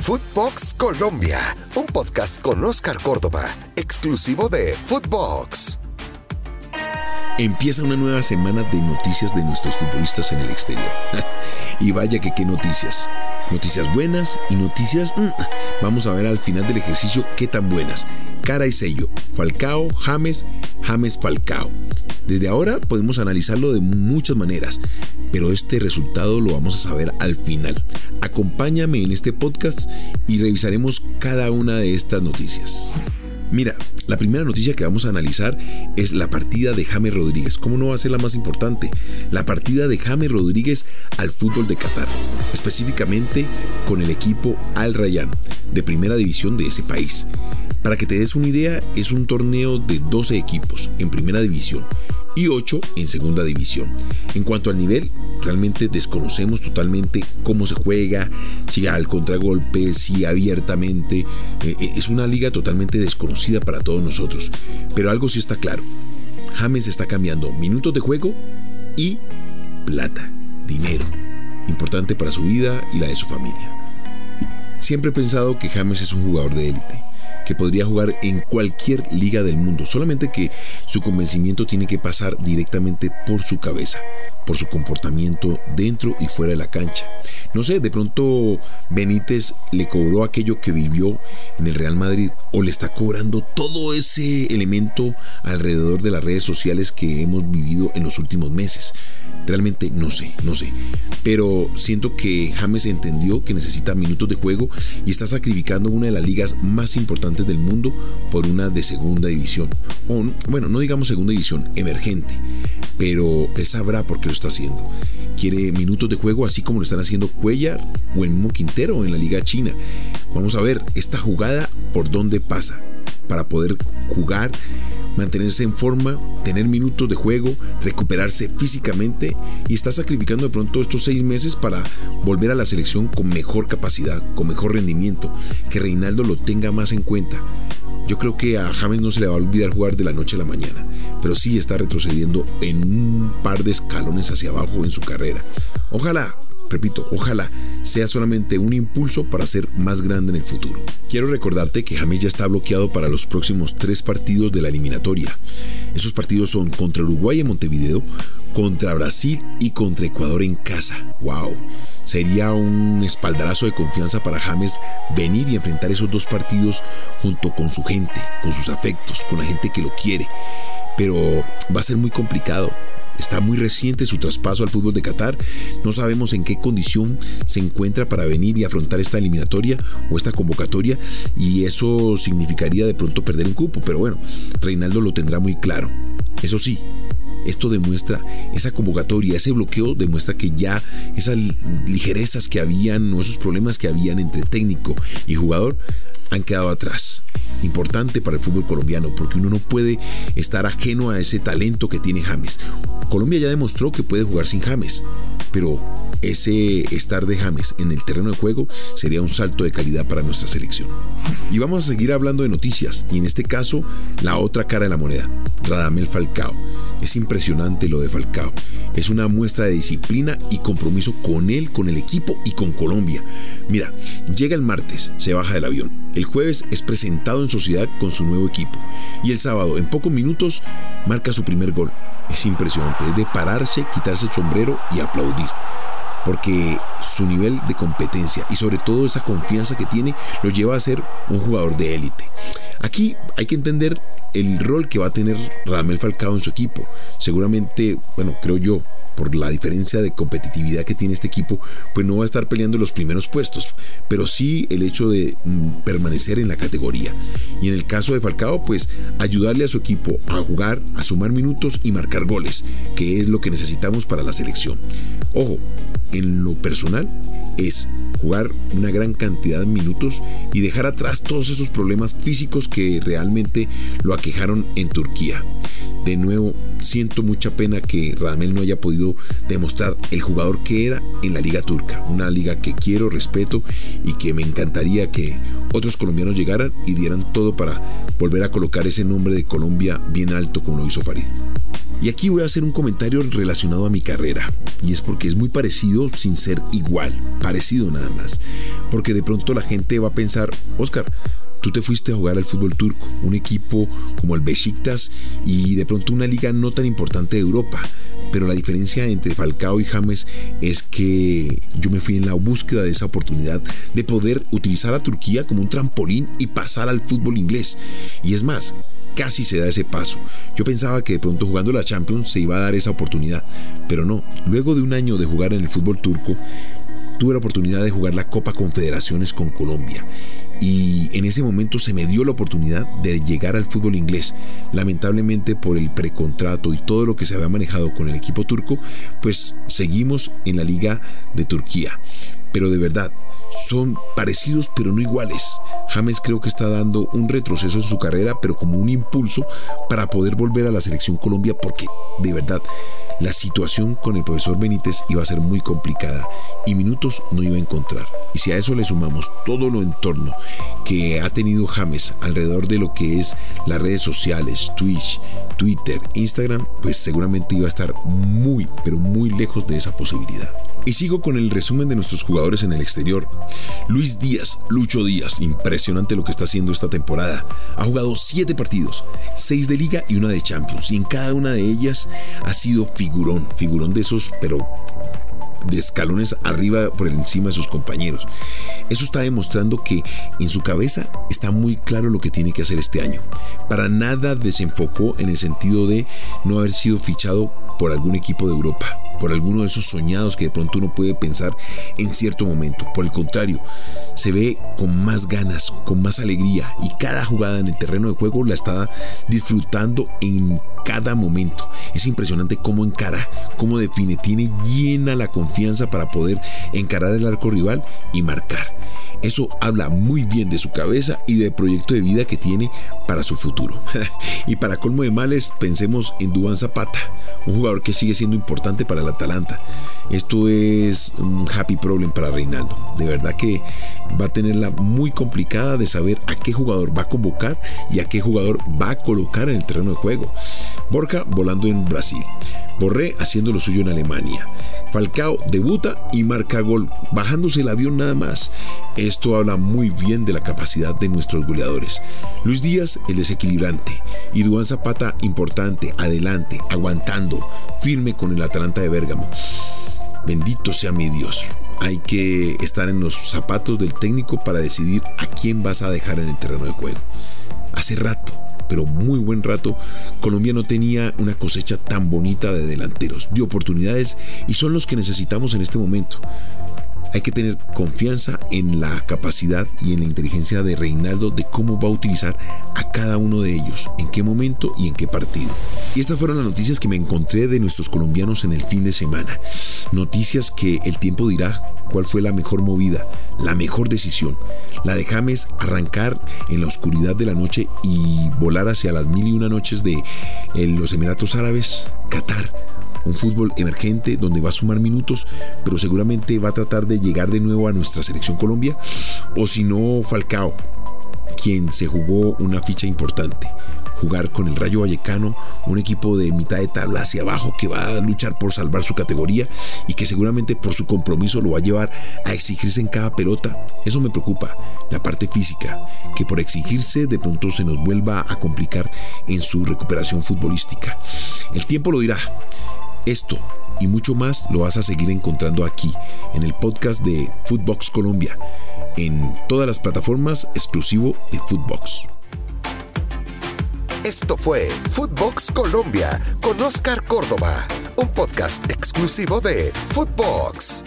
Footbox Colombia, un podcast con Oscar Córdoba, exclusivo de Footbox. Empieza una nueva semana de noticias de nuestros futbolistas en el exterior. y vaya que qué noticias. Noticias buenas y noticias... Mm, vamos a ver al final del ejercicio qué tan buenas. Cara y sello. Falcao, James, James Falcao. Desde ahora podemos analizarlo de muchas maneras, pero este resultado lo vamos a saber al final. Acompáñame en este podcast y revisaremos cada una de estas noticias. Mira, la primera noticia que vamos a analizar es la partida de James Rodríguez. ¿Cómo no va a ser la más importante? La partida de James Rodríguez al fútbol de Qatar, específicamente con el equipo Al Rayyan, de primera división de ese país. Para que te des una idea, es un torneo de 12 equipos en primera división y 8 en segunda división. En cuanto al nivel, realmente desconocemos totalmente cómo se juega, si al contragolpe, si abiertamente. Eh, eh, es una liga totalmente desconocida para todos nosotros. Pero algo sí está claro. James está cambiando minutos de juego y plata, dinero. Importante para su vida y la de su familia. Siempre he pensado que James es un jugador de élite que podría jugar en cualquier liga del mundo, solamente que su convencimiento tiene que pasar directamente por su cabeza, por su comportamiento dentro y fuera de la cancha. No sé, de pronto Benítez le cobró aquello que vivió en el Real Madrid o le está cobrando todo ese elemento alrededor de las redes sociales que hemos vivido en los últimos meses. Realmente no sé, no sé. Pero siento que James entendió que necesita minutos de juego y está sacrificando una de las ligas más importantes del mundo por una de segunda división. O, bueno, no digamos segunda división, emergente. Pero él sabrá por qué lo está haciendo. Quiere minutos de juego así como lo están haciendo Cuellar o mismo Quintero en la Liga China. Vamos a ver esta jugada por dónde pasa para poder jugar mantenerse en forma, tener minutos de juego, recuperarse físicamente y está sacrificando de pronto estos seis meses para volver a la selección con mejor capacidad, con mejor rendimiento, que Reinaldo lo tenga más en cuenta. Yo creo que a James no se le va a olvidar jugar de la noche a la mañana, pero sí está retrocediendo en un par de escalones hacia abajo en su carrera. Ojalá repito, ojalá sea solamente un impulso para ser más grande en el futuro. Quiero recordarte que James ya está bloqueado para los próximos tres partidos de la eliminatoria. Esos partidos son contra Uruguay en Montevideo, contra Brasil y contra Ecuador en casa. ¡Wow! Sería un espaldarazo de confianza para James venir y enfrentar esos dos partidos junto con su gente, con sus afectos, con la gente que lo quiere. Pero va a ser muy complicado. Está muy reciente su traspaso al fútbol de Qatar. No sabemos en qué condición se encuentra para venir y afrontar esta eliminatoria o esta convocatoria y eso significaría de pronto perder un cupo. Pero bueno, Reinaldo lo tendrá muy claro. Eso sí, esto demuestra, esa convocatoria, ese bloqueo demuestra que ya esas ligerezas que habían o esos problemas que habían entre técnico y jugador han quedado atrás importante para el fútbol colombiano, porque uno no puede estar ajeno a ese talento que tiene James. Colombia ya demostró que puede jugar sin James, pero ese estar de James en el terreno de juego sería un salto de calidad para nuestra selección. Y vamos a seguir hablando de noticias, y en este caso, la otra cara de la moneda, Radamel Falcao. Es impresionante lo de Falcao. Es una muestra de disciplina y compromiso con él, con el equipo y con Colombia. Mira, llega el martes, se baja del avión. El jueves es presentado en sociedad con su nuevo equipo. Y el sábado, en pocos minutos, marca su primer gol. Es impresionante, es de pararse, quitarse el sombrero y aplaudir porque su nivel de competencia y sobre todo esa confianza que tiene lo lleva a ser un jugador de élite. Aquí hay que entender el rol que va a tener Radamel Falcao en su equipo. Seguramente, bueno, creo yo, por la diferencia de competitividad que tiene este equipo, pues no va a estar peleando los primeros puestos, pero sí el hecho de mm, permanecer en la categoría. Y en el caso de Falcao, pues ayudarle a su equipo a jugar, a sumar minutos y marcar goles, que es lo que necesitamos para la selección. Ojo, en lo personal es jugar una gran cantidad de minutos y dejar atrás todos esos problemas físicos que realmente lo aquejaron en Turquía. De nuevo, siento mucha pena que Radamel no haya podido demostrar el jugador que era en la liga turca, una liga que quiero, respeto y que me encantaría que otros colombianos llegaran y dieran todo para volver a colocar ese nombre de Colombia bien alto como lo hizo Farid. Y aquí voy a hacer un comentario relacionado a mi carrera. Y es porque es muy parecido sin ser igual. Parecido nada más. Porque de pronto la gente va a pensar, Oscar, tú te fuiste a jugar al fútbol turco, un equipo como el Besiktas y de pronto una liga no tan importante de Europa. Pero la diferencia entre Falcao y James es que yo me fui en la búsqueda de esa oportunidad de poder utilizar a Turquía como un trampolín y pasar al fútbol inglés. Y es más, casi se da ese paso. Yo pensaba que de pronto jugando la Champions se iba a dar esa oportunidad, pero no. Luego de un año de jugar en el fútbol turco, tuve la oportunidad de jugar la Copa Confederaciones con Colombia y en ese momento se me dio la oportunidad de llegar al fútbol inglés. Lamentablemente por el precontrato y todo lo que se había manejado con el equipo turco, pues seguimos en la liga de Turquía. Pero de verdad, son parecidos pero no iguales. James creo que está dando un retroceso en su carrera, pero como un impulso para poder volver a la selección Colombia porque de verdad la situación con el profesor Benítez iba a ser muy complicada y minutos no iba a encontrar. Y si a eso le sumamos todo lo entorno que ha tenido James alrededor de lo que es las redes sociales, Twitch, Twitter, Instagram, pues seguramente iba a estar muy, pero muy lejos de esa posibilidad. Y sigo con el resumen de nuestros jugadores en el exterior. Luis Díaz, Lucho Díaz, impresionante lo que está haciendo esta temporada. Ha jugado 7 partidos, 6 de liga y una de Champions. Y en cada una de ellas ha sido figurón, figurón de esos, pero de escalones arriba por encima de sus compañeros. Eso está demostrando que en su cabeza está muy claro lo que tiene que hacer este año. Para nada desenfocó en el sentido de no haber sido fichado por algún equipo de Europa por alguno de esos soñados que de pronto uno puede pensar en cierto momento. Por el contrario, se ve con más ganas, con más alegría y cada jugada en el terreno de juego la está disfrutando en cada momento. Es impresionante cómo encara, cómo define, tiene llena la confianza para poder encarar el arco rival y marcar. Eso habla muy bien de su cabeza y del proyecto de vida que tiene para su futuro. y para colmo de males, pensemos en Duván Zapata, un jugador que sigue siendo importante para el Atalanta. Esto es un happy problem para Reinaldo. De verdad que va a tenerla muy complicada de saber a qué jugador va a convocar y a qué jugador va a colocar en el terreno de juego. Borja volando en Brasil. Borré haciendo lo suyo en Alemania. Falcao debuta y marca gol, bajándose el avión nada más. Esto habla muy bien de la capacidad de nuestros goleadores. Luis Díaz, el desequilibrante. Y Duan Zapata, importante, adelante, aguantando, firme con el Atalanta de Bérgamo. Bendito sea mi Dios. Hay que estar en los zapatos del técnico para decidir a quién vas a dejar en el terreno de juego. Hace rato pero muy buen rato, Colombia no tenía una cosecha tan bonita de delanteros, de oportunidades y son los que necesitamos en este momento. Hay que tener confianza en la capacidad y en la inteligencia de Reinaldo de cómo va a utilizar a cada uno de ellos, en qué momento y en qué partido. Y estas fueron las noticias que me encontré de nuestros colombianos en el fin de semana. Noticias que el tiempo dirá cuál fue la mejor movida, la mejor decisión. La de James arrancar en la oscuridad de la noche y volar hacia las mil y una noches de los Emiratos Árabes, Qatar un fútbol emergente donde va a sumar minutos, pero seguramente va a tratar de llegar de nuevo a nuestra selección Colombia, o si no, Falcao, quien se jugó una ficha importante. Jugar con el Rayo Vallecano, un equipo de mitad de tabla hacia abajo que va a luchar por salvar su categoría y que seguramente por su compromiso lo va a llevar a exigirse en cada pelota. Eso me preocupa, la parte física, que por exigirse de pronto se nos vuelva a complicar en su recuperación futbolística. El tiempo lo dirá. Esto y mucho más lo vas a seguir encontrando aquí, en el podcast de Footbox Colombia, en todas las plataformas exclusivo de Footbox. Esto fue Footbox Colombia con Oscar Córdoba, un podcast exclusivo de Footbox.